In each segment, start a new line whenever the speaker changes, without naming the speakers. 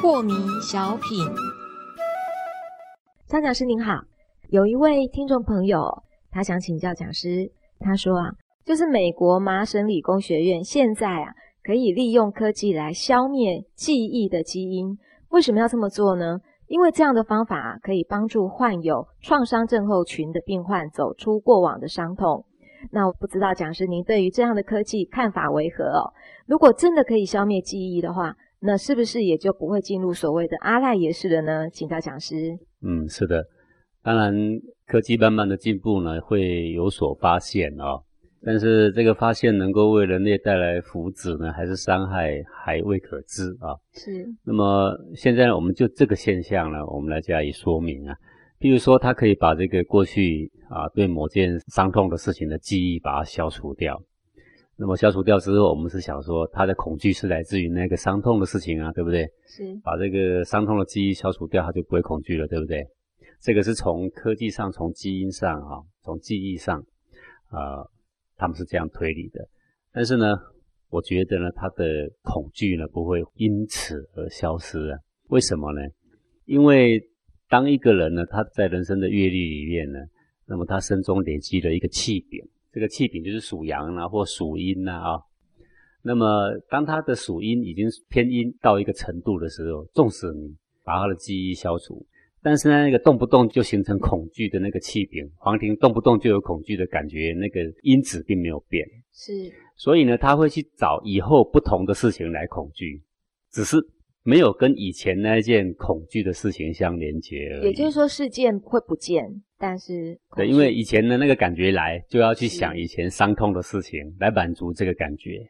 破迷小品，张讲师您好，有一位听众朋友，他想请教讲师，他说啊，就是美国麻省理工学院现在啊，可以利用科技来消灭记忆的基因，为什么要这么做呢？因为这样的方法可以帮助患有创伤症候群的病患走出过往的伤痛。那我不知道讲师您对于这样的科技看法为何哦？如果真的可以消灭记忆的话，那是不是也就不会进入所谓的阿赖耶识了呢？请教讲师。
嗯，是的，当然科技慢慢的进步呢，会有所发现哦。但是这个发现能够为人类带来福祉呢，还是伤害，还未可知啊。
是。
那么现在我们就这个现象呢，我们来加以说明啊。譬如说，它可以把这个过去啊对某件伤痛的事情的记忆把它消除掉。那么消除掉之后，我们是想说，他的恐惧是来自于那个伤痛的事情啊，对不对？
是。
把这个伤痛的记忆消除掉，他就不会恐惧了，对不对？这个是从科技上、从基因上、哈、从记忆上，啊，他们是这样推理的。但是呢，我觉得呢，他的恐惧呢不会因此而消失啊。为什么呢？因为当一个人呢，他在人生的阅历里面呢，那么他身中累积了一个气柄。这个气柄就是属阳啊，或属阴呐啊。那么，当他的属阴已经偏阴到一个程度的时候，纵使你把他的记忆消除，但是呢，那个动不动就形成恐惧的那个气柄，黄庭动不动就有恐惧的感觉，那个因子并没有变。
是。
所以呢，他会去找以后不同的事情来恐惧，只是。没有跟以前那一件恐惧的事情相连接而
已。也就是说，事件会不见，但是
对，因为以前的那个感觉来，就要去想以前伤痛的事情来满足这个感觉。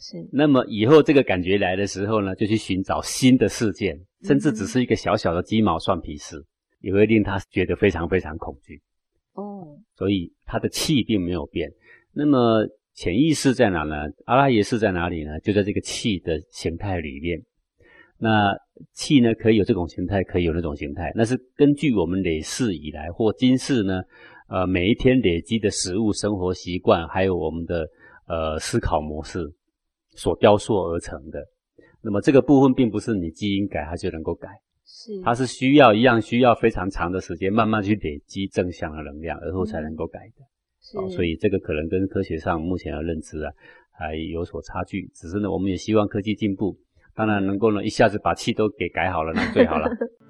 是。
那么以后这个感觉来的时候呢，就去寻找新的事件，甚至只是一个小小的鸡毛蒜皮事，也会令他觉得非常非常恐惧。
哦。
所以他的气并没有变。那么潜意识在哪呢？阿拉耶识在哪里呢？就在这个气的形态里面。那气呢，可以有这种形态，可以有那种形态。那是根据我们累世以来或今世呢，呃，每一天累积的食物、生活习惯，还有我们的呃思考模式所雕塑而成的。那么这个部分并不是你基因改它就能够改，
是
它是需要一样需要非常长的时间，慢慢去累积正向的能量，而后才能够改的。
是，
所以这个可能跟科学上目前的认知啊还有所差距。只是呢，我们也希望科技进步。当然能够呢，一下子把气都给改好了，那最好了。